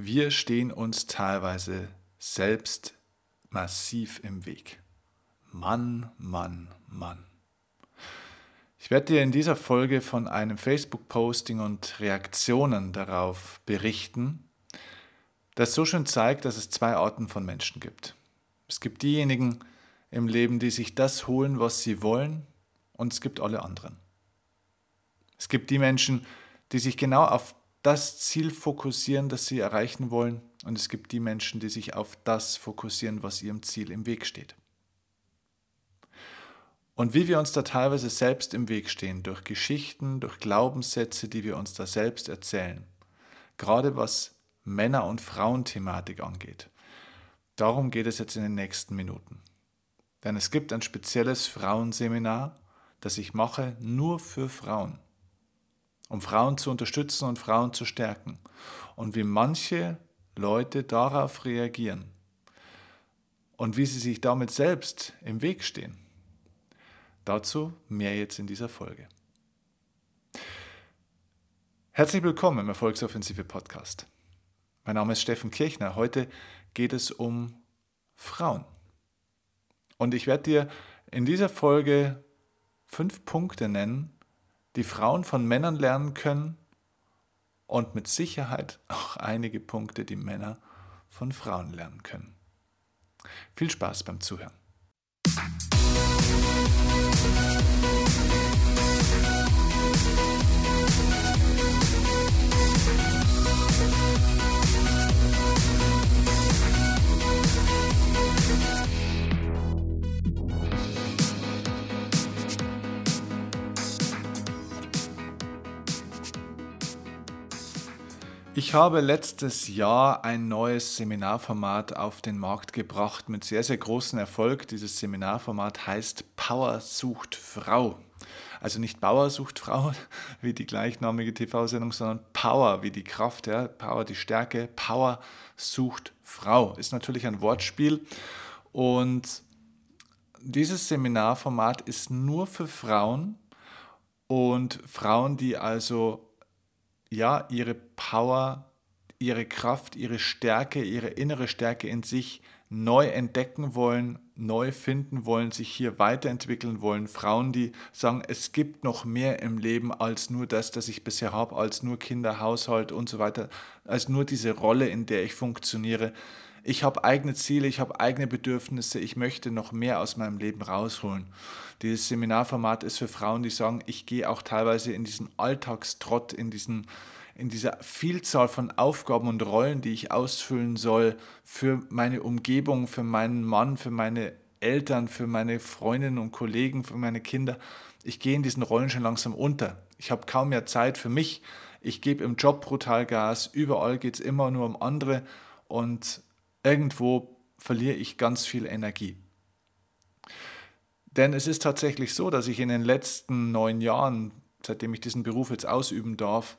Wir stehen uns teilweise selbst massiv im Weg. Mann, Mann, Mann. Ich werde dir in dieser Folge von einem Facebook-Posting und Reaktionen darauf berichten, das so schön zeigt, dass es zwei Arten von Menschen gibt. Es gibt diejenigen im Leben, die sich das holen, was sie wollen, und es gibt alle anderen. Es gibt die Menschen, die sich genau auf das Ziel fokussieren, das sie erreichen wollen, und es gibt die Menschen, die sich auf das fokussieren, was ihrem Ziel im Weg steht. Und wie wir uns da teilweise selbst im Weg stehen, durch Geschichten, durch Glaubenssätze, die wir uns da selbst erzählen, gerade was Männer- und Frauenthematik angeht. Darum geht es jetzt in den nächsten Minuten. Denn es gibt ein spezielles Frauenseminar, das ich mache nur für Frauen, um Frauen zu unterstützen und Frauen zu stärken. Und wie manche Leute darauf reagieren und wie sie sich damit selbst im Weg stehen. Dazu mehr jetzt in dieser Folge. Herzlich willkommen im Erfolgsoffensive Podcast. Mein Name ist Steffen Kirchner. Heute geht es um Frauen. Und ich werde dir in dieser Folge fünf Punkte nennen, die Frauen von Männern lernen können und mit Sicherheit auch einige Punkte, die Männer von Frauen lernen können. Viel Spaß beim Zuhören. Ich habe letztes Jahr ein neues Seminarformat auf den Markt gebracht mit sehr, sehr großem Erfolg. Dieses Seminarformat heißt Power sucht Frau. Also nicht Bauer sucht Frau, wie die gleichnamige TV-Sendung, sondern Power, wie die Kraft, ja? Power, die Stärke. Power sucht Frau. Ist natürlich ein Wortspiel. Und dieses Seminarformat ist nur für Frauen und Frauen, die also ja, ihre Power, ihre Kraft, ihre Stärke, ihre innere Stärke in sich neu entdecken wollen, neu finden wollen, sich hier weiterentwickeln wollen. Frauen, die sagen, es gibt noch mehr im Leben als nur das, das ich bisher habe, als nur Kinder, Haushalt und so weiter, als nur diese Rolle, in der ich funktioniere. Ich habe eigene Ziele, ich habe eigene Bedürfnisse, ich möchte noch mehr aus meinem Leben rausholen. Dieses Seminarformat ist für Frauen, die sagen, ich gehe auch teilweise in diesen Alltagstrott, in, diesen, in dieser Vielzahl von Aufgaben und Rollen, die ich ausfüllen soll für meine Umgebung, für meinen Mann, für meine Eltern, für meine Freundinnen und Kollegen, für meine Kinder. Ich gehe in diesen Rollen schon langsam unter. Ich habe kaum mehr Zeit für mich. Ich gebe im Job brutal Gas. Überall geht es immer nur um andere. Und irgendwo verliere ich ganz viel Energie. Denn es ist tatsächlich so, dass ich in den letzten neun Jahren, seitdem ich diesen Beruf jetzt ausüben darf,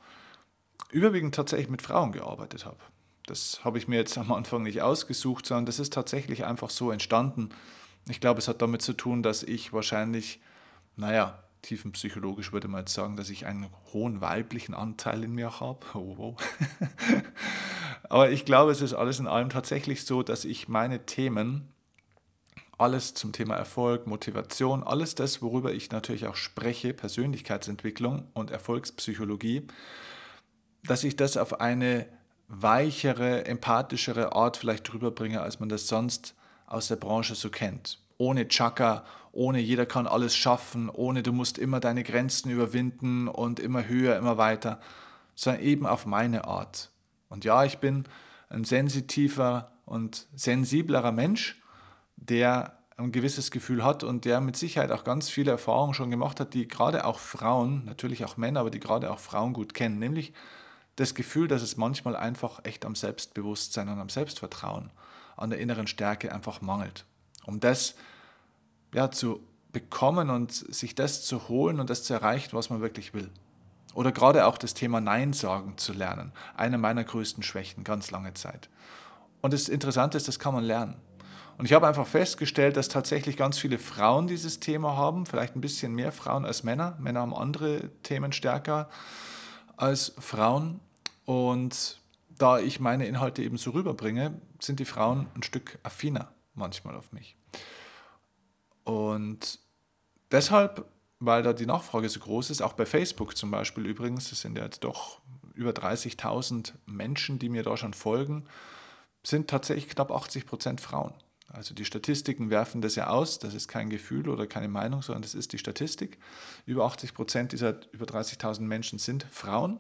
überwiegend tatsächlich mit Frauen gearbeitet habe. Das habe ich mir jetzt am Anfang nicht ausgesucht, sondern das ist tatsächlich einfach so entstanden. Ich glaube, es hat damit zu tun, dass ich wahrscheinlich, naja, tiefenpsychologisch würde man jetzt sagen, dass ich einen hohen weiblichen Anteil in mir habe. Oh, oh. Aber ich glaube, es ist alles in allem tatsächlich so, dass ich meine Themen, alles zum Thema Erfolg, Motivation, alles das, worüber ich natürlich auch spreche, Persönlichkeitsentwicklung und Erfolgspsychologie, dass ich das auf eine weichere, empathischere Art vielleicht drüber bringe, als man das sonst aus der Branche so kennt. Ohne Chaka, ohne jeder kann alles schaffen, ohne du musst immer deine Grenzen überwinden und immer höher, immer weiter, sondern eben auf meine Art. Und ja, ich bin ein sensitiver und sensiblerer Mensch, der ein gewisses Gefühl hat und der mit Sicherheit auch ganz viele Erfahrungen schon gemacht hat, die gerade auch Frauen, natürlich auch Männer, aber die gerade auch Frauen gut kennen, nämlich das Gefühl, dass es manchmal einfach echt am Selbstbewusstsein und am Selbstvertrauen, an der inneren Stärke einfach mangelt. Um das ja, zu bekommen und sich das zu holen und das zu erreichen, was man wirklich will. Oder gerade auch das Thema Nein sagen zu lernen. Eine meiner größten Schwächen, ganz lange Zeit. Und das Interessante ist, das kann man lernen. Und ich habe einfach festgestellt, dass tatsächlich ganz viele Frauen dieses Thema haben, vielleicht ein bisschen mehr Frauen als Männer. Männer haben andere Themen stärker als Frauen. Und da ich meine Inhalte eben so rüberbringe, sind die Frauen ein Stück affiner manchmal auf mich. Und deshalb, weil da die Nachfrage so groß ist, auch bei Facebook zum Beispiel übrigens, es sind ja jetzt doch über 30.000 Menschen, die mir da schon folgen, sind tatsächlich knapp 80 Prozent Frauen. Also die Statistiken werfen das ja aus, das ist kein Gefühl oder keine Meinung, sondern das ist die Statistik. Über 80 Prozent dieser über 30.000 Menschen sind Frauen.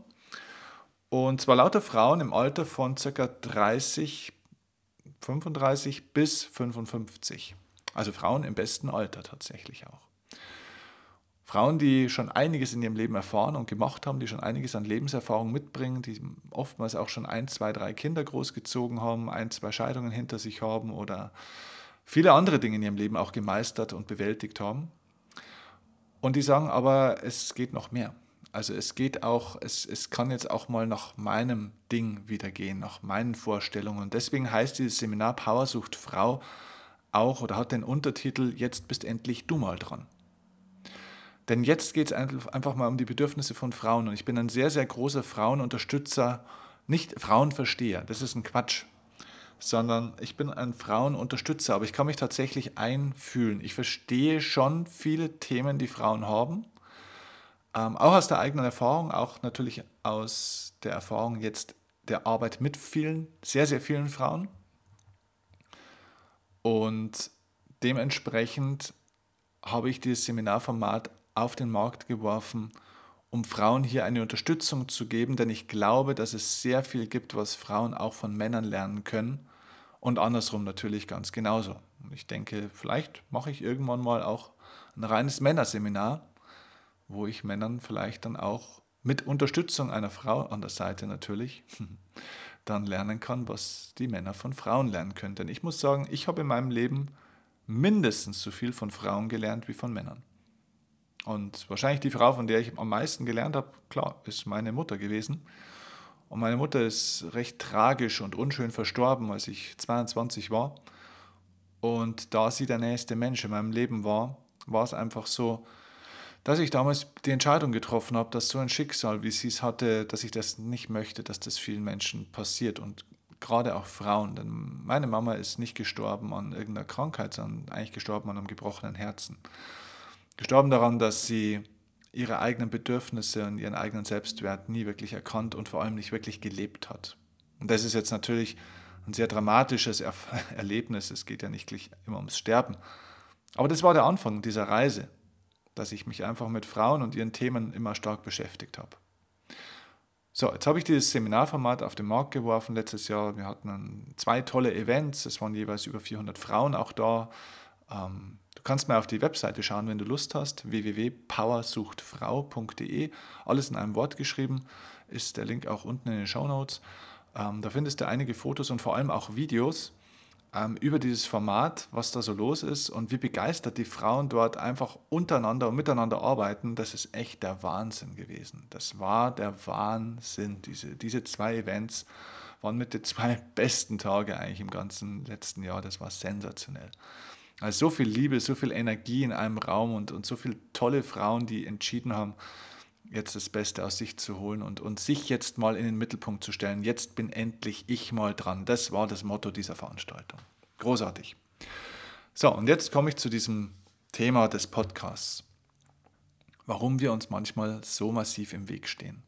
Und zwar lauter Frauen im Alter von ca. 30, 35 bis 55. Also Frauen im besten Alter tatsächlich auch. Frauen, die schon einiges in ihrem Leben erfahren und gemacht haben, die schon einiges an Lebenserfahrung mitbringen, die oftmals auch schon ein, zwei, drei Kinder großgezogen haben, ein, zwei Scheidungen hinter sich haben oder viele andere Dinge in ihrem Leben auch gemeistert und bewältigt haben. Und die sagen aber, es geht noch mehr. Also es geht auch, es, es kann jetzt auch mal nach meinem Ding wieder gehen, nach meinen Vorstellungen. Und deswegen heißt dieses Seminar Powersucht Frau auch oder hat den Untertitel Jetzt bist endlich du mal dran. Denn jetzt geht es einfach mal um die Bedürfnisse von Frauen. Und ich bin ein sehr, sehr großer Frauenunterstützer, nicht Frauenversteher, das ist ein Quatsch, sondern ich bin ein Frauenunterstützer, aber ich kann mich tatsächlich einfühlen. Ich verstehe schon viele Themen, die Frauen haben, ähm, auch aus der eigenen Erfahrung, auch natürlich aus der Erfahrung jetzt der Arbeit mit vielen, sehr, sehr vielen Frauen. Und dementsprechend habe ich dieses Seminarformat auf den Markt geworfen, um Frauen hier eine Unterstützung zu geben, denn ich glaube, dass es sehr viel gibt, was Frauen auch von Männern lernen können und andersrum natürlich ganz genauso. Ich denke, vielleicht mache ich irgendwann mal auch ein reines Männerseminar, wo ich Männern vielleicht dann auch mit Unterstützung einer Frau an der Seite natürlich dann lernen kann, was die Männer von Frauen lernen können. Denn ich muss sagen, ich habe in meinem Leben mindestens so viel von Frauen gelernt wie von Männern. Und wahrscheinlich die Frau, von der ich am meisten gelernt habe, klar, ist meine Mutter gewesen. Und meine Mutter ist recht tragisch und unschön verstorben, als ich 22 war. Und da sie der nächste Mensch in meinem Leben war, war es einfach so, dass ich damals die Entscheidung getroffen habe, dass so ein Schicksal, wie sie es hatte, dass ich das nicht möchte, dass das vielen Menschen passiert und gerade auch Frauen. Denn meine Mama ist nicht gestorben an irgendeiner Krankheit, sondern eigentlich gestorben an einem gebrochenen Herzen. Gestorben daran, dass sie ihre eigenen Bedürfnisse und ihren eigenen Selbstwert nie wirklich erkannt und vor allem nicht wirklich gelebt hat. Und das ist jetzt natürlich ein sehr dramatisches er Erlebnis. Es geht ja nicht immer ums Sterben. Aber das war der Anfang dieser Reise dass ich mich einfach mit Frauen und ihren Themen immer stark beschäftigt habe. So, jetzt habe ich dieses Seminarformat auf den Markt geworfen letztes Jahr. Wir hatten zwei tolle Events, es waren jeweils über 400 Frauen auch da. Ähm, du kannst mal auf die Webseite schauen, wenn du Lust hast, www.powersuchtfrau.de. Alles in einem Wort geschrieben, ist der Link auch unten in den Show Notes. Ähm, da findest du einige Fotos und vor allem auch Videos ähm, über dieses Format, was da so los ist und wie begeistert die Frauen dort einfach untereinander und miteinander arbeiten, das ist echt der Wahnsinn gewesen. Das war der Wahnsinn. Diese, diese zwei Events waren mit den zwei besten Tage eigentlich im ganzen letzten Jahr. Das war sensationell. Also so viel Liebe, so viel Energie in einem Raum und, und so viele tolle Frauen, die entschieden haben, jetzt das Beste aus sich zu holen und, und sich jetzt mal in den Mittelpunkt zu stellen. Jetzt bin endlich ich mal dran. Das war das Motto dieser Veranstaltung. Großartig. So, und jetzt komme ich zu diesem Thema des Podcasts. Warum wir uns manchmal so massiv im Weg stehen.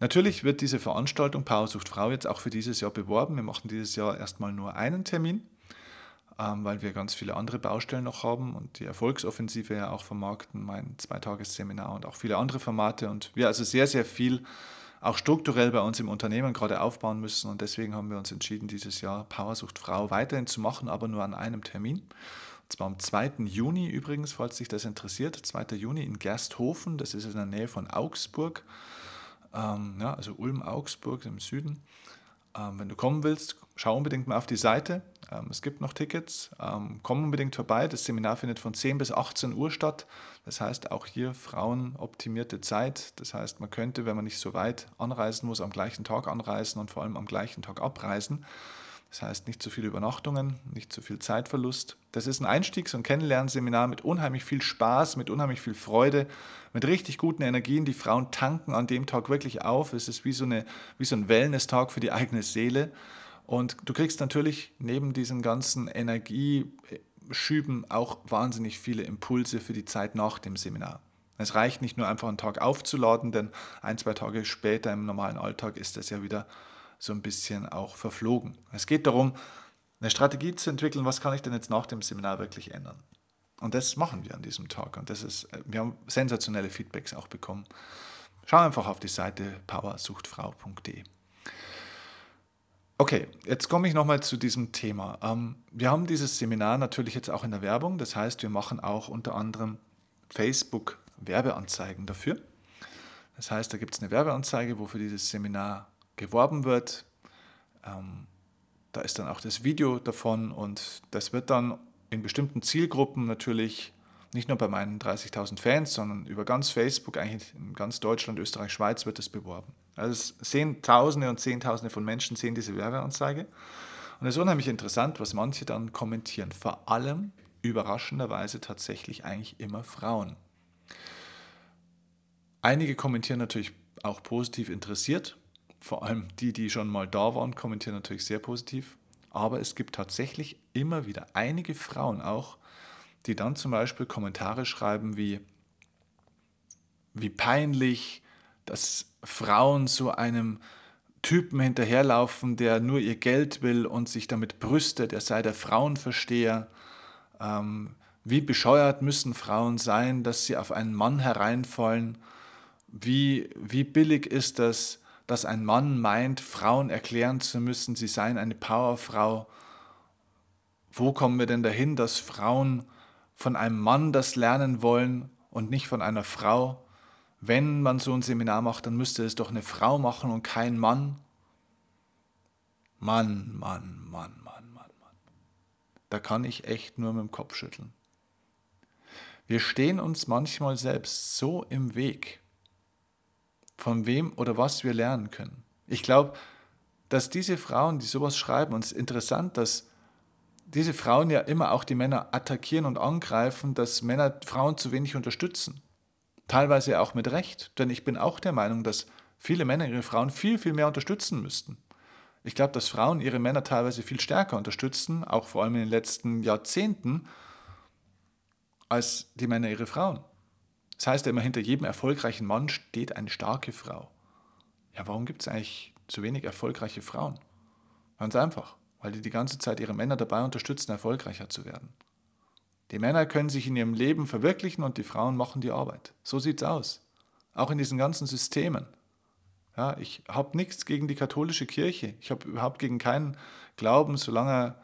Natürlich wird diese Veranstaltung Power sucht Frau jetzt auch für dieses Jahr beworben. Wir machen dieses Jahr erstmal nur einen Termin. Ähm, weil wir ganz viele andere Baustellen noch haben und die Erfolgsoffensive ja auch vermarkten, mein Zweitagesseminar und auch viele andere Formate und wir also sehr, sehr viel auch strukturell bei uns im Unternehmen gerade aufbauen müssen und deswegen haben wir uns entschieden, dieses Jahr Powersucht Frau weiterhin zu machen, aber nur an einem Termin. Und zwar am 2. Juni übrigens, falls sich das interessiert, 2. Juni in Gersthofen, das ist in der Nähe von Augsburg, ähm, ja, also Ulm-Augsburg im Süden. Ähm, wenn du kommen willst, schau unbedingt mal auf die Seite. Ähm, es gibt noch Tickets. Ähm, komm unbedingt vorbei. Das Seminar findet von 10 bis 18 Uhr statt. Das heißt, auch hier frauenoptimierte Zeit. Das heißt, man könnte, wenn man nicht so weit anreisen muss, am gleichen Tag anreisen und vor allem am gleichen Tag abreisen. Das heißt, nicht zu viele Übernachtungen, nicht zu viel Zeitverlust. Das ist ein Einstiegs- und Kennenlernseminar mit unheimlich viel Spaß, mit unheimlich viel Freude, mit richtig guten Energien. Die Frauen tanken an dem Tag wirklich auf. Es ist wie so, eine, wie so ein Wellness-Tag für die eigene Seele. Und du kriegst natürlich neben diesen ganzen Energieschüben auch wahnsinnig viele Impulse für die Zeit nach dem Seminar. Es reicht nicht nur einfach einen Tag aufzuladen, denn ein, zwei Tage später im normalen Alltag ist das ja wieder so ein bisschen auch verflogen. Es geht darum, eine Strategie zu entwickeln, was kann ich denn jetzt nach dem Seminar wirklich ändern. Und das machen wir an diesem Tag. Und das ist, wir haben sensationelle Feedbacks auch bekommen. Schau einfach auf die Seite powersuchtfrau.de. Okay, jetzt komme ich nochmal zu diesem Thema. Ähm, wir haben dieses Seminar natürlich jetzt auch in der Werbung. Das heißt, wir machen auch unter anderem Facebook-Werbeanzeigen dafür. Das heißt, da gibt es eine Werbeanzeige, wo für dieses Seminar geworben wird. Ähm, da ist dann auch das Video davon und das wird dann in bestimmten Zielgruppen natürlich nicht nur bei meinen 30.000 Fans, sondern über ganz Facebook, eigentlich in ganz Deutschland, Österreich, Schweiz wird es beworben. Also sehen Tausende und Zehntausende von Menschen sehen diese Werbeanzeige. Und es ist unheimlich interessant, was manche dann kommentieren. Vor allem überraschenderweise tatsächlich eigentlich immer Frauen. Einige kommentieren natürlich auch positiv interessiert, vor allem die, die schon mal da waren, kommentieren natürlich sehr positiv. Aber es gibt tatsächlich immer wieder einige Frauen auch, die dann zum Beispiel Kommentare schreiben wie, wie peinlich, dass Frauen so einem Typen hinterherlaufen, der nur ihr Geld will und sich damit brüstet, er sei der Frauenversteher. Ähm, wie bescheuert müssen Frauen sein, dass sie auf einen Mann hereinfallen? Wie, wie billig ist das, dass ein Mann meint, Frauen erklären zu müssen, sie seien eine Powerfrau. Wo kommen wir denn dahin, dass Frauen von einem Mann das lernen wollen und nicht von einer Frau? Wenn man so ein Seminar macht, dann müsste es doch eine Frau machen und kein Mann. Mann, Mann, Mann, Mann, Mann, Mann. Da kann ich echt nur mit dem Kopf schütteln. Wir stehen uns manchmal selbst so im Weg von wem oder was wir lernen können. Ich glaube, dass diese Frauen, die sowas schreiben, und es ist interessant, dass diese Frauen ja immer auch die Männer attackieren und angreifen, dass Männer Frauen zu wenig unterstützen. Teilweise auch mit Recht, denn ich bin auch der Meinung, dass viele Männer ihre Frauen viel, viel mehr unterstützen müssten. Ich glaube, dass Frauen ihre Männer teilweise viel stärker unterstützen, auch vor allem in den letzten Jahrzehnten, als die Männer ihre Frauen. Das heißt immer, hinter jedem erfolgreichen Mann steht eine starke Frau. Ja, warum gibt es eigentlich zu wenig erfolgreiche Frauen? Ganz einfach, weil die die ganze Zeit ihre Männer dabei unterstützen, erfolgreicher zu werden. Die Männer können sich in ihrem Leben verwirklichen und die Frauen machen die Arbeit. So sieht es aus. Auch in diesen ganzen Systemen. Ja, ich habe nichts gegen die katholische Kirche. Ich habe überhaupt gegen keinen Glauben, solange er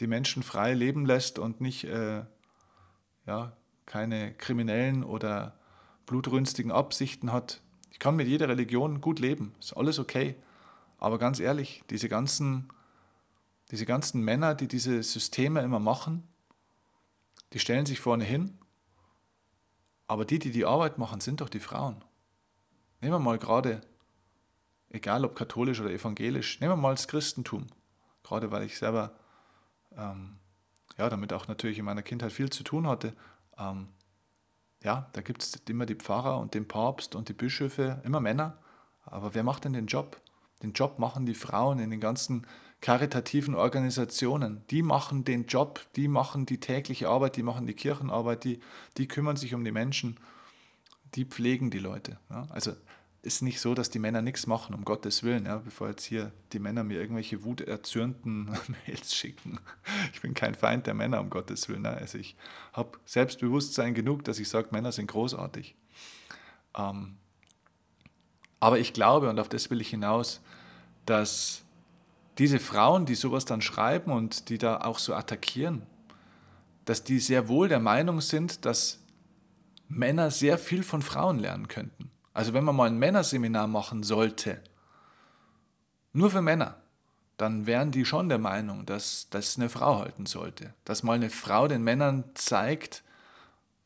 die Menschen frei leben lässt und nicht äh, ja, keine kriminellen oder blutrünstigen Absichten hat. Ich kann mit jeder Religion gut leben, ist alles okay. Aber ganz ehrlich, diese ganzen, diese ganzen Männer, die diese Systeme immer machen, die stellen sich vorne hin, aber die, die die Arbeit machen, sind doch die Frauen. Nehmen wir mal gerade, egal ob katholisch oder evangelisch, nehmen wir mal das Christentum, gerade weil ich selber ähm, ja, damit auch natürlich in meiner Kindheit viel zu tun hatte ähm, ja, da gibt es immer die Pfarrer und den Papst und die Bischöfe, immer Männer. Aber wer macht denn den Job? Den Job machen die Frauen in den ganzen karitativen Organisationen. Die machen den Job, die machen die tägliche Arbeit, die machen die Kirchenarbeit, die, die kümmern sich um die Menschen, die pflegen die Leute. Ja? Also ist nicht so, dass die Männer nichts machen, um Gottes Willen, ja, bevor jetzt hier die Männer mir irgendwelche wuterzürnten Mails schicken. Ich bin kein Feind der Männer, um Gottes Willen. Ne? Also ich habe Selbstbewusstsein genug, dass ich sage, Männer sind großartig. Ähm, aber ich glaube, und auf das will ich hinaus, dass diese Frauen, die sowas dann schreiben und die da auch so attackieren, dass die sehr wohl der Meinung sind, dass Männer sehr viel von Frauen lernen könnten. Also wenn man mal ein Männerseminar machen sollte, nur für Männer, dann wären die schon der Meinung, dass das eine Frau halten sollte. Dass mal eine Frau den Männern zeigt,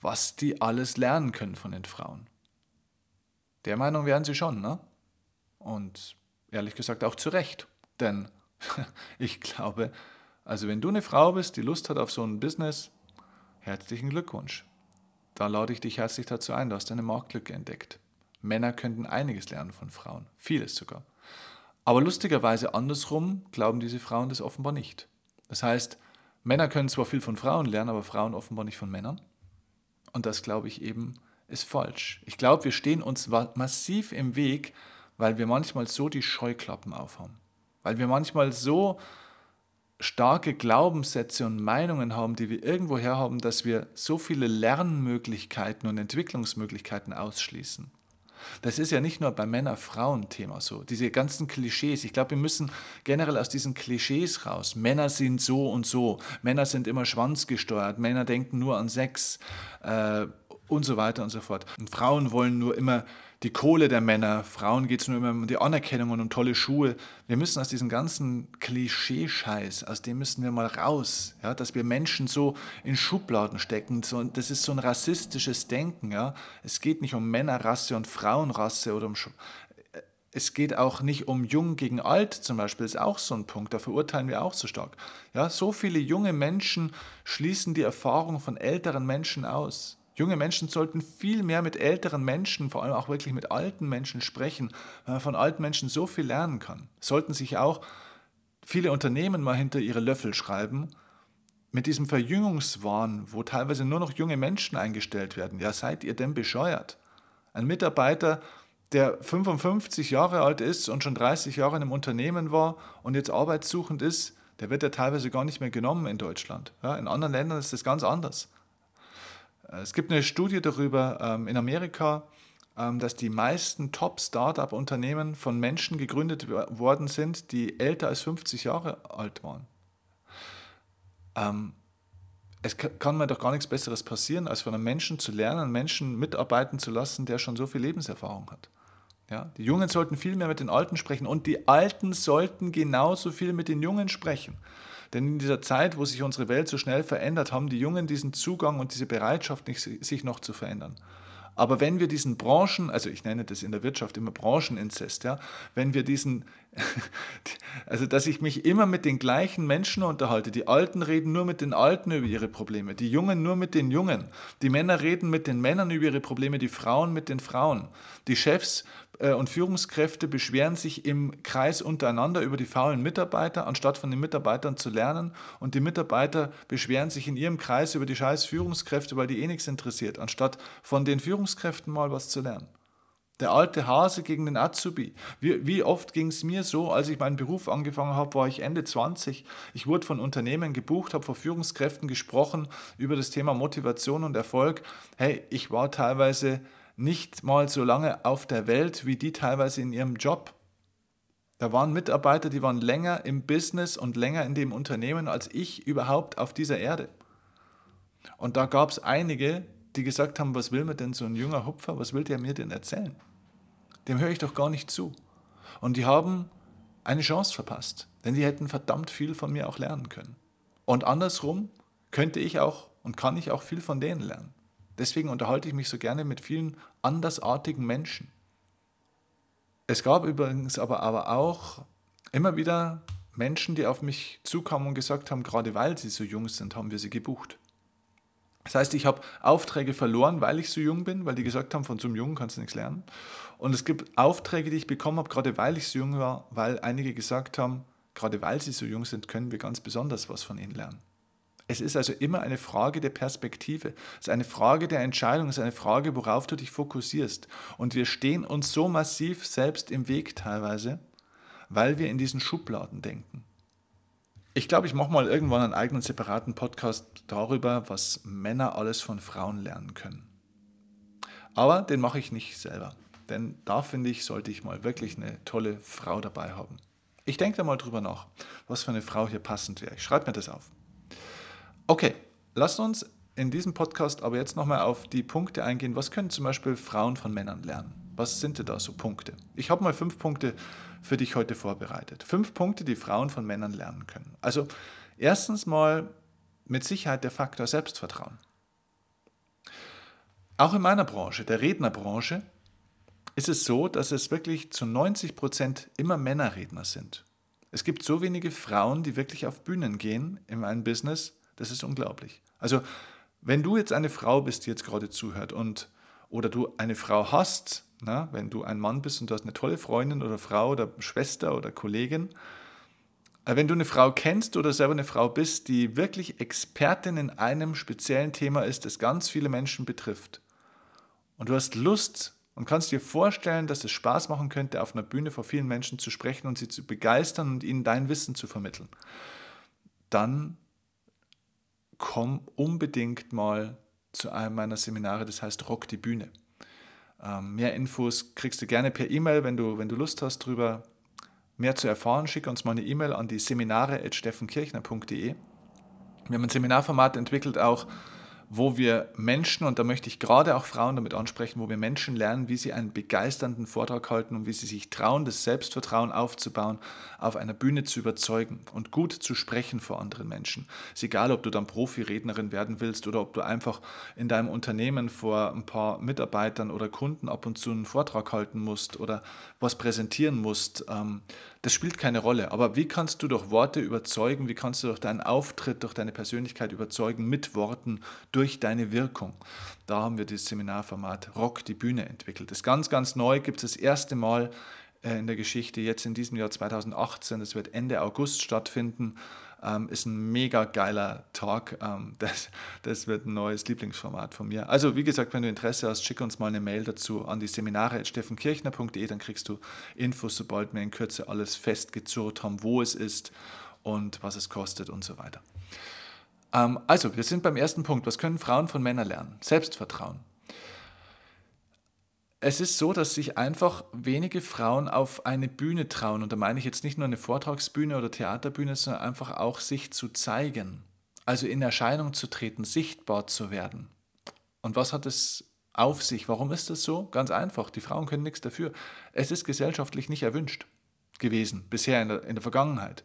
was die alles lernen können von den Frauen. Der Meinung wären sie schon, ne? Und ehrlich gesagt auch zu Recht. Denn Ich glaube, also wenn du eine Frau bist, die Lust hat auf so ein Business, herzlichen Glückwunsch. Da lade ich dich herzlich dazu ein, du hast eine Marktlücke entdeckt. Männer könnten einiges lernen von Frauen, vieles sogar. Aber lustigerweise andersrum glauben diese Frauen das offenbar nicht. Das heißt, Männer können zwar viel von Frauen lernen, aber Frauen offenbar nicht von Männern. Und das glaube ich eben ist falsch. Ich glaube, wir stehen uns massiv im Weg, weil wir manchmal so die Scheuklappen aufhaben. Weil wir manchmal so starke Glaubenssätze und Meinungen haben, die wir irgendwo her haben, dass wir so viele Lernmöglichkeiten und Entwicklungsmöglichkeiten ausschließen. Das ist ja nicht nur bei Männer-Frauen-Thema so. Diese ganzen Klischees. Ich glaube, wir müssen generell aus diesen Klischees raus. Männer sind so und so. Männer sind immer schwanzgesteuert. Männer denken nur an Sex äh, und so weiter und so fort. Und Frauen wollen nur immer die Kohle der Männer, Frauen geht es nur immer um die Anerkennung und um tolle Schuhe. Wir müssen aus diesem ganzen Klischeescheiß, aus dem müssen wir mal raus, ja, dass wir Menschen so in Schubladen stecken. So, das ist so ein rassistisches Denken. Ja. Es geht nicht um Männerrasse und Frauenrasse oder um es geht auch nicht um jung gegen alt zum Beispiel, ist auch so ein Punkt, da verurteilen wir auch so stark. Ja, so viele junge Menschen schließen die Erfahrung von älteren Menschen aus. Junge Menschen sollten viel mehr mit älteren Menschen, vor allem auch wirklich mit alten Menschen sprechen, weil man von alten Menschen so viel lernen kann. Sollten sich auch viele Unternehmen mal hinter ihre Löffel schreiben, mit diesem Verjüngungswahn, wo teilweise nur noch junge Menschen eingestellt werden. Ja, seid ihr denn bescheuert? Ein Mitarbeiter, der 55 Jahre alt ist und schon 30 Jahre in einem Unternehmen war und jetzt arbeitssuchend ist, der wird ja teilweise gar nicht mehr genommen in Deutschland. Ja, in anderen Ländern ist das ganz anders. Äh, es gibt eine Studie darüber ähm, in Amerika, ähm, dass die meisten Top-Startup-Unternehmen von Menschen gegründet worden sind, die älter als 50 Jahre alt waren. Ähm, es kann mir doch gar nichts Besseres passieren, als von einem Menschen zu lernen, einen Menschen mitarbeiten zu lassen, der schon so viel Lebenserfahrung hat. Ja, die Jungen sollten viel mehr mit den Alten sprechen und die Alten sollten genauso viel mit den Jungen sprechen. Denn in dieser Zeit, wo sich unsere Welt so schnell verändert, haben die Jungen diesen Zugang und diese Bereitschaft sich noch zu verändern. Aber wenn wir diesen Branchen, also ich nenne das in der Wirtschaft immer Brancheninzest, ja, wenn wir diesen, also dass ich mich immer mit den gleichen Menschen unterhalte, die Alten reden nur mit den Alten über ihre Probleme, die Jungen nur mit den Jungen, die Männer reden mit den Männern über ihre Probleme, die Frauen mit den Frauen, die Chefs und Führungskräfte beschweren sich im Kreis untereinander über die faulen Mitarbeiter, anstatt von den Mitarbeitern zu lernen. Und die Mitarbeiter beschweren sich in ihrem Kreis über die scheiß Führungskräfte, weil die eh nichts interessiert, anstatt von den Führungskräften mal was zu lernen. Der alte Hase gegen den Azubi. Wie, wie oft ging es mir so, als ich meinen Beruf angefangen habe, war ich Ende 20. Ich wurde von Unternehmen gebucht, habe vor Führungskräften gesprochen über das Thema Motivation und Erfolg. Hey, ich war teilweise nicht mal so lange auf der Welt wie die teilweise in ihrem Job. Da waren Mitarbeiter, die waren länger im Business und länger in dem Unternehmen als ich überhaupt auf dieser Erde. Und da gab es einige, die gesagt haben, was will mir denn so ein junger Hupfer, was will der mir denn erzählen? Dem höre ich doch gar nicht zu. Und die haben eine Chance verpasst, denn die hätten verdammt viel von mir auch lernen können. Und andersrum könnte ich auch und kann ich auch viel von denen lernen. Deswegen unterhalte ich mich so gerne mit vielen andersartigen Menschen. Es gab übrigens aber, aber auch immer wieder Menschen, die auf mich zukamen und gesagt haben, gerade weil sie so jung sind, haben wir sie gebucht. Das heißt, ich habe Aufträge verloren, weil ich so jung bin, weil die gesagt haben, von so einem Jungen kannst du nichts lernen. Und es gibt Aufträge, die ich bekommen habe, gerade weil ich so jung war, weil einige gesagt haben, gerade weil sie so jung sind, können wir ganz besonders was von ihnen lernen. Es ist also immer eine Frage der Perspektive. Es ist eine Frage der Entscheidung, es ist eine Frage, worauf du dich fokussierst. Und wir stehen uns so massiv selbst im Weg teilweise, weil wir in diesen Schubladen denken. Ich glaube, ich mache mal irgendwann einen eigenen separaten Podcast darüber, was Männer alles von Frauen lernen können. Aber den mache ich nicht selber. Denn da finde ich, sollte ich mal wirklich eine tolle Frau dabei haben. Ich denke da mal drüber nach, was für eine Frau hier passend wäre. Ich schreibe mir das auf. Okay, lasst uns in diesem Podcast aber jetzt nochmal auf die Punkte eingehen. Was können zum Beispiel Frauen von Männern lernen? Was sind denn da so Punkte? Ich habe mal fünf Punkte für dich heute vorbereitet. Fünf Punkte, die Frauen von Männern lernen können. Also erstens mal mit Sicherheit der Faktor Selbstvertrauen. Auch in meiner Branche, der Rednerbranche, ist es so, dass es wirklich zu 90 Prozent immer Männerredner sind. Es gibt so wenige Frauen, die wirklich auf Bühnen gehen in einem Business, das ist unglaublich. Also, wenn du jetzt eine Frau bist, die jetzt gerade zuhört und oder du eine Frau hast, na, wenn du ein Mann bist und du hast eine tolle Freundin oder Frau oder Schwester oder Kollegin, äh, wenn du eine Frau kennst oder selber eine Frau bist, die wirklich Expertin in einem speziellen Thema ist, das ganz viele Menschen betrifft, und du hast Lust und kannst dir vorstellen, dass es Spaß machen könnte, auf einer Bühne vor vielen Menschen zu sprechen und sie zu begeistern und ihnen dein Wissen zu vermitteln, dann komm unbedingt mal zu einem meiner Seminare, das heißt Rock die Bühne. Ähm, mehr Infos kriegst du gerne per E-Mail, wenn du, wenn du Lust hast, darüber mehr zu erfahren. Schick uns mal eine E-Mail an die seminare.steffenkirchner.de. Wir haben ein Seminarformat entwickelt, auch wo wir Menschen, und da möchte ich gerade auch Frauen damit ansprechen, wo wir Menschen lernen, wie sie einen begeisternden Vortrag halten und wie sie sich trauen, das Selbstvertrauen aufzubauen, auf einer Bühne zu überzeugen und gut zu sprechen vor anderen Menschen. Es ist egal, ob du dann Profi-Rednerin werden willst oder ob du einfach in deinem Unternehmen vor ein paar Mitarbeitern oder Kunden ab und zu einen Vortrag halten musst oder was präsentieren musst. Ähm, das spielt keine Rolle. Aber wie kannst du durch Worte überzeugen? Wie kannst du durch deinen Auftritt, durch deine Persönlichkeit überzeugen mit Worten, durch deine Wirkung? Da haben wir das Seminarformat Rock die Bühne entwickelt. Das ist ganz, ganz neu, gibt es das erste Mal äh, in der Geschichte jetzt in diesem Jahr 2018. Das wird Ende August stattfinden. Ähm, ist ein mega geiler Talk. Ähm, das, das wird ein neues Lieblingsformat von mir. Also, wie gesagt, wenn du Interesse hast, schick uns mal eine Mail dazu an die Seminare steffenkirchner.de, dann kriegst du Infos, sobald wir in Kürze alles festgezurrt haben, wo es ist und was es kostet und so weiter. Ähm, also, wir sind beim ersten Punkt. Was können Frauen von Männern lernen? Selbstvertrauen es ist so, dass sich einfach wenige Frauen auf eine Bühne trauen. Und da meine ich jetzt nicht nur eine Vortragsbühne oder Theaterbühne, sondern einfach auch sich zu zeigen. Also in Erscheinung zu treten, sichtbar zu werden. Und was hat es auf sich? Warum ist das so? Ganz einfach, die Frauen können nichts dafür. Es ist gesellschaftlich nicht erwünscht gewesen, bisher in der, in der Vergangenheit.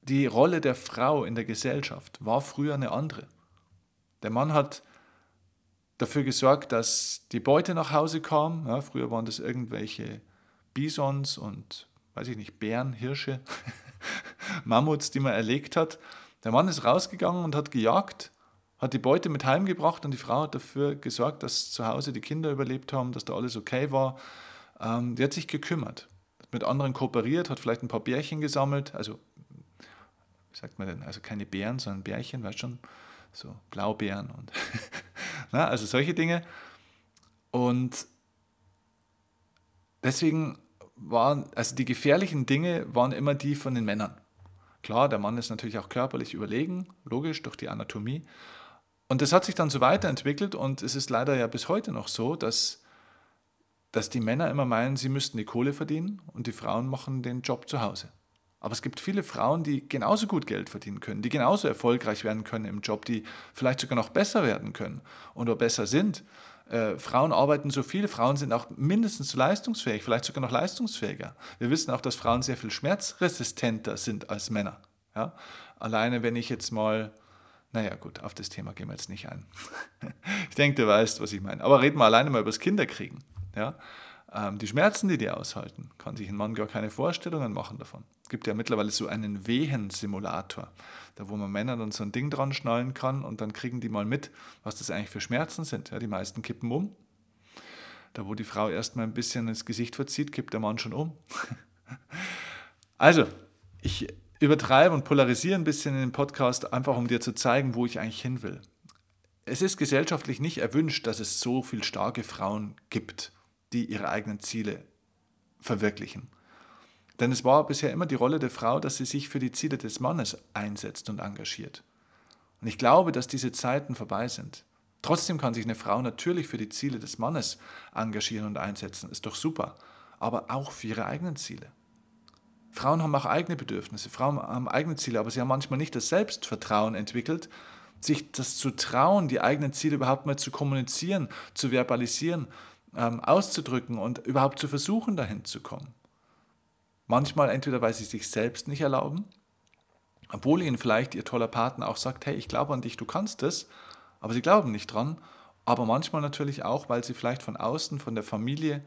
Die Rolle der Frau in der Gesellschaft war früher eine andere. Der Mann hat dafür gesorgt, dass die Beute nach Hause kam. Ja, früher waren das irgendwelche Bisons und, weiß ich nicht, Bären, Hirsche, Mammuts, die man erlegt hat. Der Mann ist rausgegangen und hat gejagt, hat die Beute mit heimgebracht und die Frau hat dafür gesorgt, dass zu Hause die Kinder überlebt haben, dass da alles okay war. Ähm, die hat sich gekümmert, hat mit anderen kooperiert, hat vielleicht ein paar Bärchen gesammelt, also, wie sagt man denn, also keine Bären, sondern Bärchen, weißt schon, so Blaubeeren und Na, also solche Dinge. Und deswegen waren, also die gefährlichen Dinge waren immer die von den Männern. Klar, der Mann ist natürlich auch körperlich überlegen, logisch, durch die Anatomie. Und das hat sich dann so weiterentwickelt und es ist leider ja bis heute noch so, dass, dass die Männer immer meinen, sie müssten die Kohle verdienen und die Frauen machen den Job zu Hause. Aber es gibt viele Frauen, die genauso gut Geld verdienen können, die genauso erfolgreich werden können im Job, die vielleicht sogar noch besser werden können oder besser sind. Äh, Frauen arbeiten so viel, Frauen sind auch mindestens leistungsfähig, vielleicht sogar noch leistungsfähiger. Wir wissen auch, dass Frauen sehr viel schmerzresistenter sind als Männer. Ja? Alleine wenn ich jetzt mal, naja gut, auf das Thema gehen wir jetzt nicht ein. ich denke, du weißt, was ich meine. Aber reden wir alleine mal über das Kinderkriegen. Ja? Ähm, die Schmerzen, die die aushalten, kann sich ein Mann gar keine Vorstellungen machen davon. Es gibt ja mittlerweile so einen Wehensimulator, da wo man Männer dann so ein Ding dran schnallen kann und dann kriegen die mal mit, was das eigentlich für Schmerzen sind. Ja, die meisten kippen um. Da wo die Frau erstmal ein bisschen ins Gesicht verzieht, kippt der Mann schon um. also, ich übertreibe und polarisiere ein bisschen in dem Podcast, einfach um dir zu zeigen, wo ich eigentlich hin will. Es ist gesellschaftlich nicht erwünscht, dass es so viele starke Frauen gibt, die ihre eigenen Ziele verwirklichen. Denn es war bisher immer die Rolle der Frau, dass sie sich für die Ziele des Mannes einsetzt und engagiert. Und ich glaube, dass diese Zeiten vorbei sind. Trotzdem kann sich eine Frau natürlich für die Ziele des Mannes engagieren und einsetzen, ist doch super, aber auch für ihre eigenen Ziele. Frauen haben auch eigene Bedürfnisse, Frauen haben eigene Ziele, aber sie haben manchmal nicht das Selbstvertrauen entwickelt, sich das zu trauen, die eigenen Ziele überhaupt mal zu kommunizieren, zu verbalisieren, ähm, auszudrücken und überhaupt zu versuchen, dahin zu kommen. Manchmal entweder, weil sie sich selbst nicht erlauben, obwohl ihnen vielleicht ihr toller Partner auch sagt, hey, ich glaube an dich, du kannst es, aber sie glauben nicht dran. Aber manchmal natürlich auch, weil sie vielleicht von außen, von der Familie,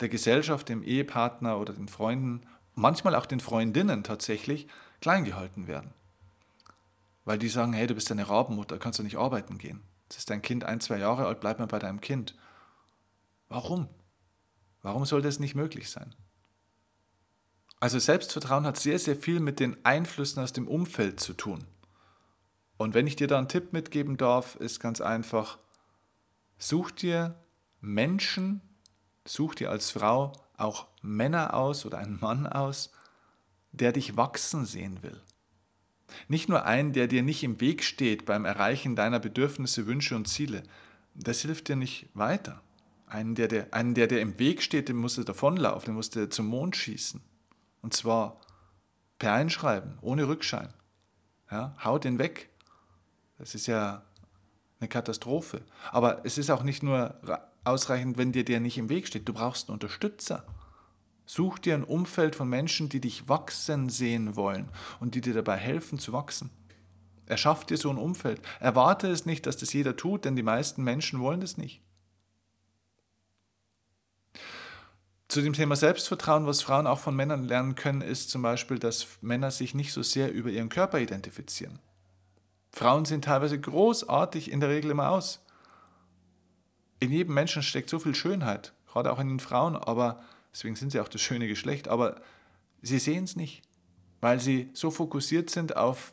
der Gesellschaft, dem Ehepartner oder den Freunden manchmal auch den Freundinnen tatsächlich klein gehalten werden. Weil die sagen, hey, du bist eine Rabenmutter, kannst du nicht arbeiten gehen. Jetzt ist dein Kind ein, zwei Jahre alt, bleib mal bei deinem Kind. Warum? Warum soll das nicht möglich sein? Also Selbstvertrauen hat sehr, sehr viel mit den Einflüssen aus dem Umfeld zu tun. Und wenn ich dir da einen Tipp mitgeben darf, ist ganz einfach, such dir Menschen, such dir als Frau auch Männer aus oder einen Mann aus, der dich wachsen sehen will. Nicht nur einen, der dir nicht im Weg steht beim Erreichen deiner Bedürfnisse, Wünsche und Ziele. Das hilft dir nicht weiter. Einen, der, der, einen, der dir im Weg steht, dem musst du davonlaufen, den musst du zum Mond schießen. Und zwar per Einschreiben, ohne Rückschein. Ja, hau den weg. Das ist ja eine Katastrophe. Aber es ist auch nicht nur ausreichend, wenn dir der nicht im Weg steht. Du brauchst einen Unterstützer. Such dir ein Umfeld von Menschen, die dich wachsen sehen wollen und die dir dabei helfen zu wachsen. Erschaff dir so ein Umfeld. Erwarte es nicht, dass das jeder tut, denn die meisten Menschen wollen das nicht. Zu dem Thema Selbstvertrauen, was Frauen auch von Männern lernen können, ist zum Beispiel, dass Männer sich nicht so sehr über ihren Körper identifizieren. Frauen sehen teilweise großartig in der Regel immer aus. In jedem Menschen steckt so viel Schönheit, gerade auch in den Frauen, aber deswegen sind sie auch das schöne Geschlecht, aber sie sehen es nicht, weil sie so fokussiert sind auf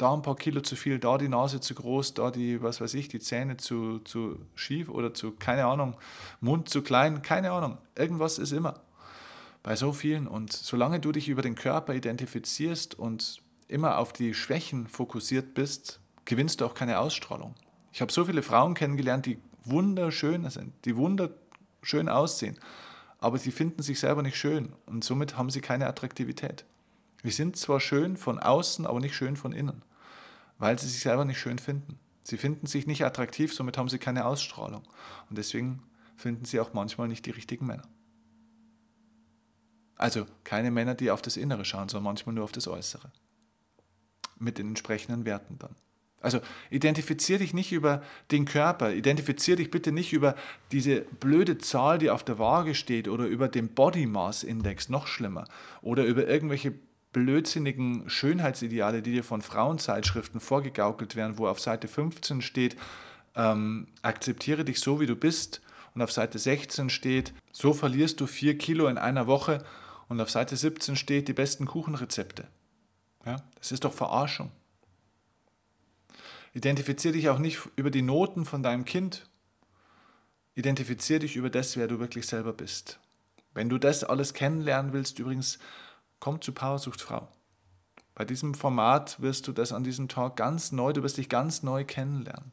da ein paar Kilo zu viel, da die Nase zu groß, da die, was weiß ich, die Zähne zu, zu schief oder zu, keine Ahnung, Mund zu klein, keine Ahnung. Irgendwas ist immer. Bei so vielen. Und solange du dich über den Körper identifizierst und immer auf die Schwächen fokussiert bist, gewinnst du auch keine Ausstrahlung. Ich habe so viele Frauen kennengelernt, die wunderschön sind, die wunderschön aussehen, aber sie finden sich selber nicht schön und somit haben sie keine Attraktivität. Wir sind zwar schön von außen, aber nicht schön von innen weil sie sich selber nicht schön finden. Sie finden sich nicht attraktiv, somit haben sie keine Ausstrahlung. Und deswegen finden sie auch manchmal nicht die richtigen Männer. Also keine Männer, die auf das Innere schauen, sondern manchmal nur auf das Äußere. Mit den entsprechenden Werten dann. Also identifizier dich nicht über den Körper, identifizier dich bitte nicht über diese blöde Zahl, die auf der Waage steht oder über den Body Mass Index, noch schlimmer, oder über irgendwelche blödsinnigen Schönheitsideale, die dir von Frauenzeitschriften vorgegaukelt werden, wo auf Seite 15 steht, ähm, akzeptiere dich so, wie du bist, und auf Seite 16 steht, so verlierst du vier Kilo in einer Woche, und auf Seite 17 steht, die besten Kuchenrezepte. Ja, das ist doch Verarschung. Identifiziere dich auch nicht über die Noten von deinem Kind. Identifiziere dich über das, wer du wirklich selber bist. Wenn du das alles kennenlernen willst, übrigens, Komm zu Power sucht Frau. Bei diesem Format wirst du das an diesem Tag ganz neu, du wirst dich ganz neu kennenlernen.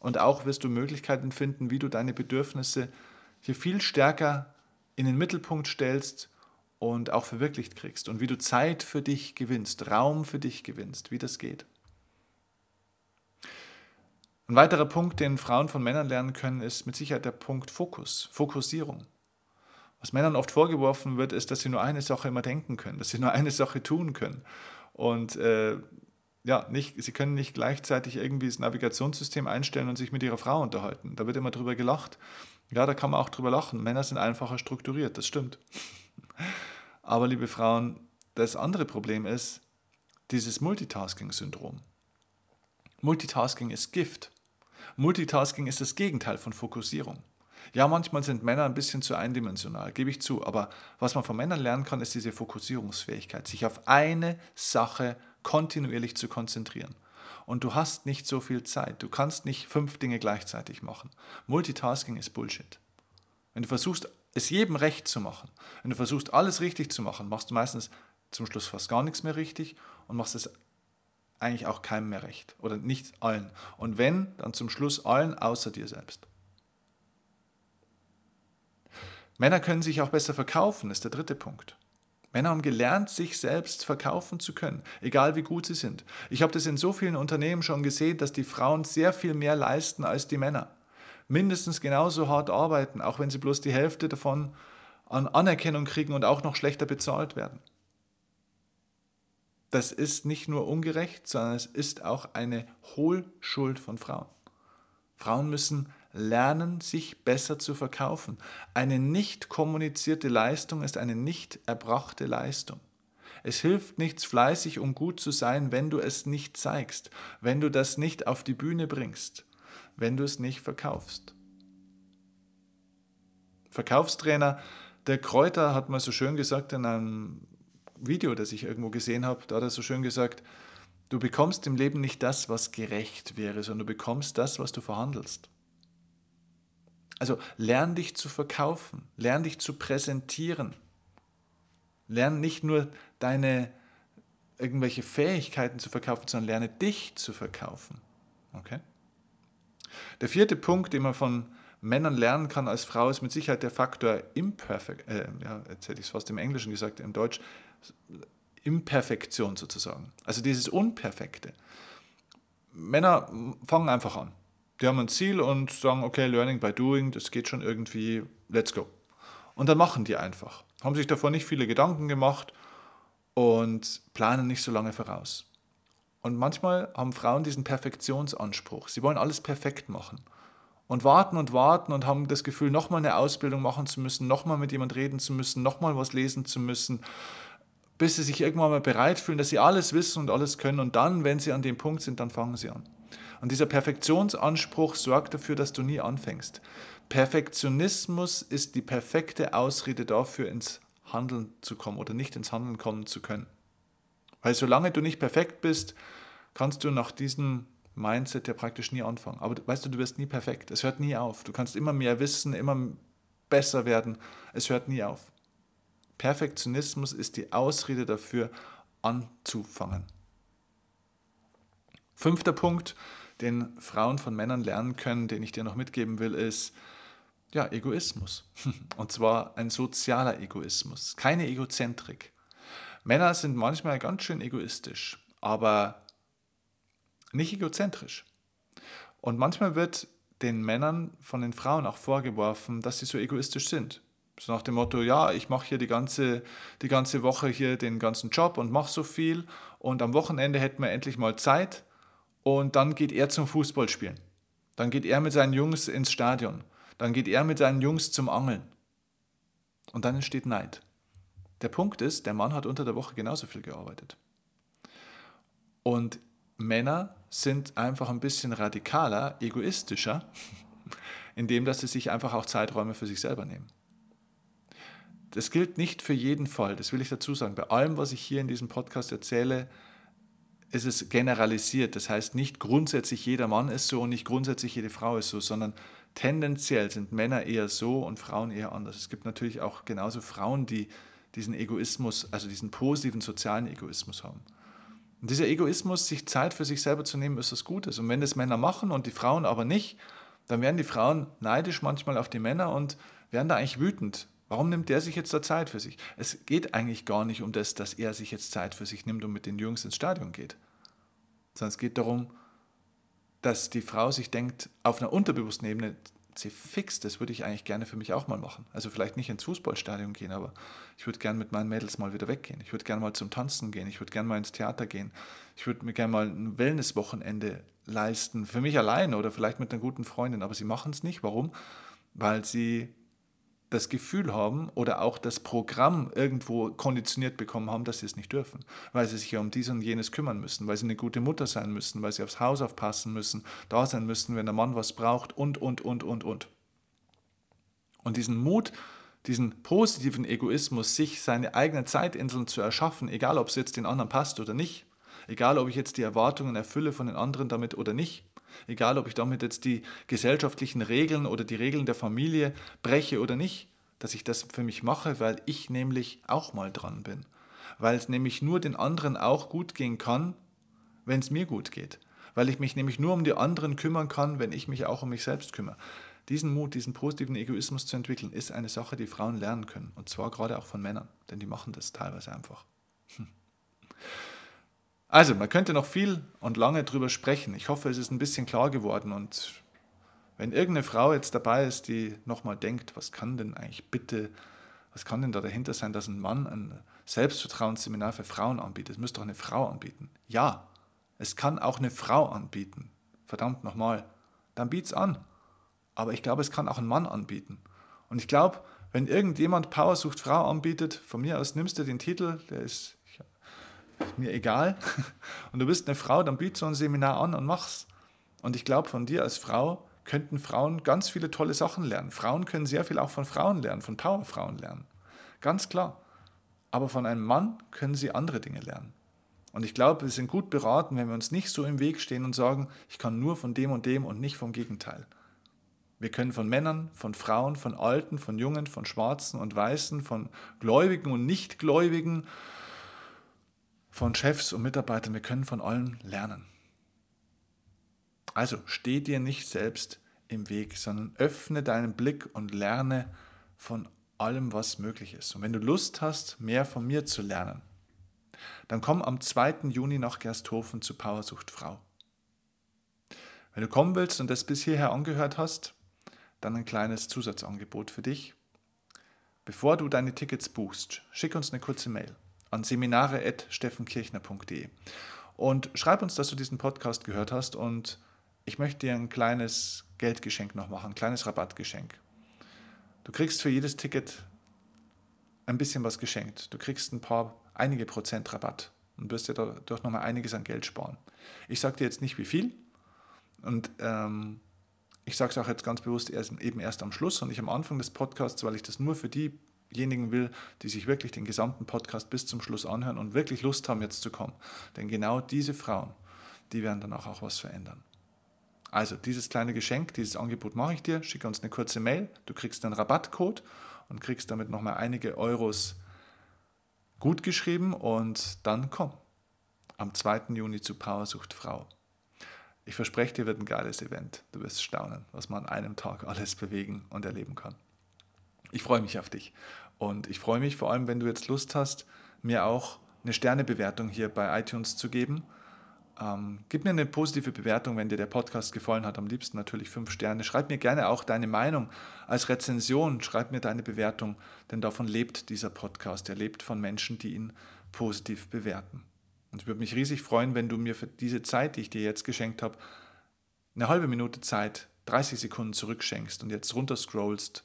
Und auch wirst du Möglichkeiten finden, wie du deine Bedürfnisse hier viel stärker in den Mittelpunkt stellst und auch verwirklicht kriegst. Und wie du Zeit für dich gewinnst, Raum für dich gewinnst, wie das geht. Ein weiterer Punkt, den Frauen von Männern lernen können, ist mit Sicherheit der Punkt Fokus, Fokussierung. Was Männern oft vorgeworfen wird, ist, dass sie nur eine Sache immer denken können, dass sie nur eine Sache tun können. Und äh, ja, nicht, sie können nicht gleichzeitig irgendwie das Navigationssystem einstellen und sich mit ihrer Frau unterhalten. Da wird immer drüber gelacht. Ja, da kann man auch drüber lachen. Männer sind einfacher strukturiert, das stimmt. Aber liebe Frauen, das andere Problem ist dieses Multitasking-Syndrom. Multitasking ist Gift. Multitasking ist das Gegenteil von Fokussierung. Ja, manchmal sind Männer ein bisschen zu eindimensional, gebe ich zu. Aber was man von Männern lernen kann, ist diese Fokussierungsfähigkeit, sich auf eine Sache kontinuierlich zu konzentrieren. Und du hast nicht so viel Zeit. Du kannst nicht fünf Dinge gleichzeitig machen. Multitasking ist Bullshit. Wenn du versuchst, es jedem recht zu machen, wenn du versuchst, alles richtig zu machen, machst du meistens zum Schluss fast gar nichts mehr richtig und machst es eigentlich auch keinem mehr recht oder nicht allen. Und wenn, dann zum Schluss allen außer dir selbst. Männer können sich auch besser verkaufen, ist der dritte Punkt. Männer haben gelernt, sich selbst verkaufen zu können, egal wie gut sie sind. Ich habe das in so vielen Unternehmen schon gesehen, dass die Frauen sehr viel mehr leisten als die Männer. Mindestens genauso hart arbeiten, auch wenn sie bloß die Hälfte davon an Anerkennung kriegen und auch noch schlechter bezahlt werden. Das ist nicht nur ungerecht, sondern es ist auch eine Hohlschuld von Frauen. Frauen müssen lernen, sich besser zu verkaufen. Eine nicht kommunizierte Leistung ist eine nicht erbrachte Leistung. Es hilft nichts, fleißig und gut zu sein, wenn du es nicht zeigst, wenn du das nicht auf die Bühne bringst, wenn du es nicht verkaufst. Verkaufstrainer der Kräuter hat mal so schön gesagt in einem Video, das ich irgendwo gesehen habe, da hat er so schön gesagt, du bekommst im Leben nicht das, was gerecht wäre, sondern du bekommst das, was du verhandelst. Also lern dich zu verkaufen, lern dich zu präsentieren. Lern nicht nur deine irgendwelche Fähigkeiten zu verkaufen, sondern lerne dich zu verkaufen. Okay? Der vierte Punkt, den man von Männern lernen kann als Frau, ist mit Sicherheit der Faktor Imperfekt, äh, ja, jetzt hätte ich es fast im Englischen gesagt, im Deutsch, Imperfektion sozusagen. Also dieses Unperfekte. Männer fangen einfach an. Die haben ein Ziel und sagen, okay, Learning by Doing, das geht schon irgendwie, let's go. Und dann machen die einfach. Haben sich davor nicht viele Gedanken gemacht und planen nicht so lange voraus. Und manchmal haben Frauen diesen Perfektionsanspruch. Sie wollen alles perfekt machen und warten und warten und haben das Gefühl, nochmal eine Ausbildung machen zu müssen, nochmal mit jemand reden zu müssen, nochmal was lesen zu müssen, bis sie sich irgendwann mal bereit fühlen, dass sie alles wissen und alles können. Und dann, wenn sie an dem Punkt sind, dann fangen sie an. Und dieser Perfektionsanspruch sorgt dafür, dass du nie anfängst. Perfektionismus ist die perfekte Ausrede dafür, ins Handeln zu kommen oder nicht ins Handeln kommen zu können. Weil solange du nicht perfekt bist, kannst du nach diesem Mindset ja praktisch nie anfangen. Aber weißt du, du wirst nie perfekt. Es hört nie auf. Du kannst immer mehr wissen, immer besser werden. Es hört nie auf. Perfektionismus ist die Ausrede dafür, anzufangen. Fünfter Punkt, den Frauen von Männern lernen können, den ich dir noch mitgeben will, ist ja Egoismus. Und zwar ein sozialer Egoismus, keine Egozentrik. Männer sind manchmal ganz schön egoistisch, aber nicht egozentrisch. Und manchmal wird den Männern von den Frauen auch vorgeworfen, dass sie so egoistisch sind. So nach dem Motto, ja, ich mache hier die ganze, die ganze Woche hier den ganzen Job und mache so viel und am Wochenende hätten wir endlich mal Zeit und dann geht er zum Fußballspielen. Dann geht er mit seinen Jungs ins Stadion. Dann geht er mit seinen Jungs zum Angeln. Und dann entsteht Neid. Der Punkt ist, der Mann hat unter der Woche genauso viel gearbeitet. Und Männer sind einfach ein bisschen radikaler, egoistischer, indem dass sie sich einfach auch Zeiträume für sich selber nehmen. Das gilt nicht für jeden Fall, das will ich dazu sagen. Bei allem, was ich hier in diesem Podcast erzähle, ist es generalisiert. Das heißt, nicht grundsätzlich jeder Mann ist so und nicht grundsätzlich jede Frau ist so, sondern tendenziell sind Männer eher so und Frauen eher anders. Es gibt natürlich auch genauso Frauen, die diesen Egoismus, also diesen positiven sozialen Egoismus haben. Und dieser Egoismus, sich Zeit für sich selber zu nehmen, ist was Gutes. Und wenn das Männer machen und die Frauen aber nicht, dann werden die Frauen neidisch manchmal auf die Männer und werden da eigentlich wütend. Warum nimmt der sich jetzt da Zeit für sich? Es geht eigentlich gar nicht um das, dass er sich jetzt Zeit für sich nimmt und mit den Jungs ins Stadion geht. Sondern es geht darum, dass die Frau sich denkt, auf einer unterbewussten Ebene, sie fix, das würde ich eigentlich gerne für mich auch mal machen. Also vielleicht nicht ins Fußballstadion gehen, aber ich würde gerne mit meinen Mädels mal wieder weggehen. Ich würde gerne mal zum Tanzen gehen. Ich würde gerne mal ins Theater gehen. Ich würde mir gerne mal ein Wellnesswochenende leisten. Für mich allein oder vielleicht mit einer guten Freundin. Aber sie machen es nicht. Warum? Weil sie das Gefühl haben oder auch das Programm irgendwo konditioniert bekommen haben, dass sie es nicht dürfen, weil sie sich ja um dies und jenes kümmern müssen, weil sie eine gute Mutter sein müssen, weil sie aufs Haus aufpassen müssen, da sein müssen, wenn der Mann was braucht und, und, und, und, und. Und diesen Mut, diesen positiven Egoismus, sich seine eigenen Zeitinseln zu erschaffen, egal ob es jetzt den anderen passt oder nicht, egal ob ich jetzt die Erwartungen erfülle von den anderen damit oder nicht, egal ob ich damit jetzt die gesellschaftlichen Regeln oder die Regeln der Familie breche oder nicht, dass ich das für mich mache, weil ich nämlich auch mal dran bin. Weil es nämlich nur den anderen auch gut gehen kann, wenn es mir gut geht. Weil ich mich nämlich nur um die anderen kümmern kann, wenn ich mich auch um mich selbst kümmere. Diesen Mut, diesen positiven Egoismus zu entwickeln, ist eine Sache, die Frauen lernen können. Und zwar gerade auch von Männern, denn die machen das teilweise einfach. Hm. Also, man könnte noch viel und lange drüber sprechen. Ich hoffe, es ist ein bisschen klar geworden. Und wenn irgendeine Frau jetzt dabei ist, die nochmal denkt, was kann denn eigentlich bitte, was kann denn da dahinter sein, dass ein Mann ein Selbstvertrauensseminar für Frauen anbietet? Es müsste doch eine Frau anbieten. Ja, es kann auch eine Frau anbieten. Verdammt nochmal. Dann biet's an. aber ich glaube, es kann auch ein Mann anbieten. Und ich glaube, wenn irgendjemand Power sucht Frau anbietet, von mir aus nimmst du den Titel, der ist, ist mir egal, und du bist eine Frau, dann biet so ein Seminar an und mach's. Und ich glaube, von dir als Frau könnten Frauen ganz viele tolle Sachen lernen. Frauen können sehr viel auch von Frauen lernen, von Powerfrauen lernen. Ganz klar. Aber von einem Mann können sie andere Dinge lernen. Und ich glaube, wir sind gut beraten, wenn wir uns nicht so im Weg stehen und sagen, ich kann nur von dem und dem und nicht vom Gegenteil. Wir können von Männern, von Frauen, von Alten, von Jungen, von Schwarzen und Weißen, von Gläubigen und Nichtgläubigen, von Chefs und Mitarbeitern, wir können von allen lernen. Also steh dir nicht selbst im Weg, sondern öffne deinen Blick und lerne von allem, was möglich ist. Und wenn du Lust hast, mehr von mir zu lernen, dann komm am 2. Juni nach Gersthofen zu Powersucht Frau. Wenn du kommen willst und das bis hierher angehört hast, dann ein kleines Zusatzangebot für dich. Bevor du deine Tickets buchst, schick uns eine kurze Mail an seminare.steffenkirchner.de und schreib uns, dass du diesen Podcast gehört hast und ich möchte dir ein kleines Geldgeschenk noch machen, ein kleines Rabattgeschenk. Du kriegst für jedes Ticket ein bisschen was geschenkt. Du kriegst ein paar, einige Prozent Rabatt und wirst dir dadurch nochmal einiges an Geld sparen. Ich sage dir jetzt nicht wie viel und ähm, ich sage es auch jetzt ganz bewusst erst, eben erst am Schluss und nicht am Anfang des Podcasts, weil ich das nur für diejenigen will, die sich wirklich den gesamten Podcast bis zum Schluss anhören und wirklich Lust haben, jetzt zu kommen. Denn genau diese Frauen, die werden dann auch, auch was verändern. Also dieses kleine Geschenk, dieses Angebot mache ich dir, schicke uns eine kurze Mail, du kriegst einen Rabattcode und kriegst damit nochmal einige Euros gut geschrieben und dann komm am 2. Juni zu Powersucht Frau. Ich verspreche dir, wird ein geiles Event. Du wirst staunen, was man an einem Tag alles bewegen und erleben kann. Ich freue mich auf dich. Und ich freue mich vor allem, wenn du jetzt Lust hast, mir auch eine Sternebewertung hier bei iTunes zu geben. Ähm, gib mir eine positive Bewertung, wenn dir der Podcast gefallen hat. Am liebsten natürlich fünf Sterne. Schreib mir gerne auch deine Meinung als Rezension. Schreib mir deine Bewertung, denn davon lebt dieser Podcast. Er lebt von Menschen, die ihn positiv bewerten. Und ich würde mich riesig freuen, wenn du mir für diese Zeit, die ich dir jetzt geschenkt habe, eine halbe Minute Zeit, 30 Sekunden zurückschenkst und jetzt runterscrollst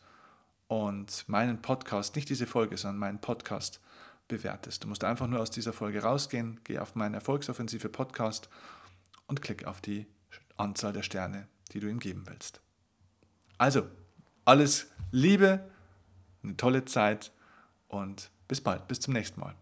und meinen Podcast, nicht diese Folge, sondern meinen Podcast bewertest. Du musst einfach nur aus dieser Folge rausgehen, geh auf meinen Erfolgsoffensive Podcast und klick auf die Anzahl der Sterne, die du ihm geben willst. Also, alles Liebe, eine tolle Zeit und bis bald, bis zum nächsten Mal.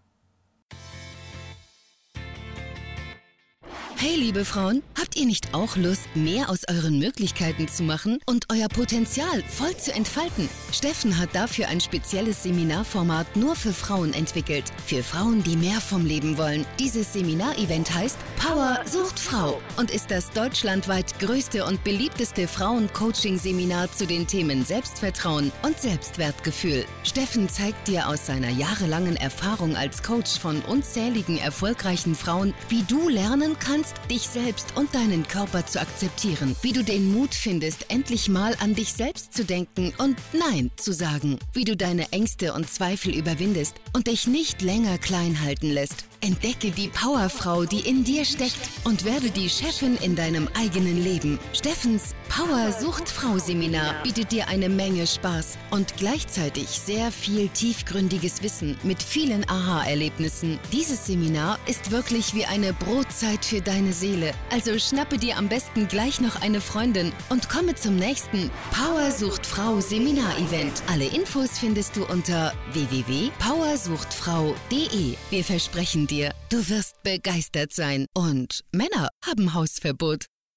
Hey, liebe Frauen, habt ihr nicht auch Lust, mehr aus euren Möglichkeiten zu machen und euer Potenzial voll zu entfalten? Steffen hat dafür ein spezielles Seminarformat nur für Frauen entwickelt. Für Frauen, die mehr vom Leben wollen. Dieses Seminarevent heißt Power sucht Frau und ist das deutschlandweit größte und beliebteste Frauen-Coaching-Seminar zu den Themen Selbstvertrauen und Selbstwertgefühl. Steffen zeigt dir aus seiner jahrelangen Erfahrung als Coach von unzähligen erfolgreichen Frauen, wie du lernen kannst, lernst, dich selbst und deinen Körper zu akzeptieren, wie du den Mut findest, endlich mal an dich selbst zu denken und Nein zu sagen, wie du deine Ängste und Zweifel überwindest und dich nicht länger klein halten lässt. Entdecke die Powerfrau, die in dir steckt und werde die Chefin in deinem eigenen Leben. Steffens Power Sucht Frau Seminar bietet dir eine Menge Spaß und gleichzeitig sehr viel tiefgründiges Wissen mit vielen Aha-Erlebnissen. Dieses Seminar ist wirklich wie eine Brotzeit für deine Seele. Also schnappe dir am besten gleich noch eine Freundin und komme zum nächsten Power Sucht Frau Seminar Event. Alle Infos findest du unter www.powersuchtfrau.de. Wir versprechen dir, du wirst begeistert sein. Und Männer haben Hausverbot.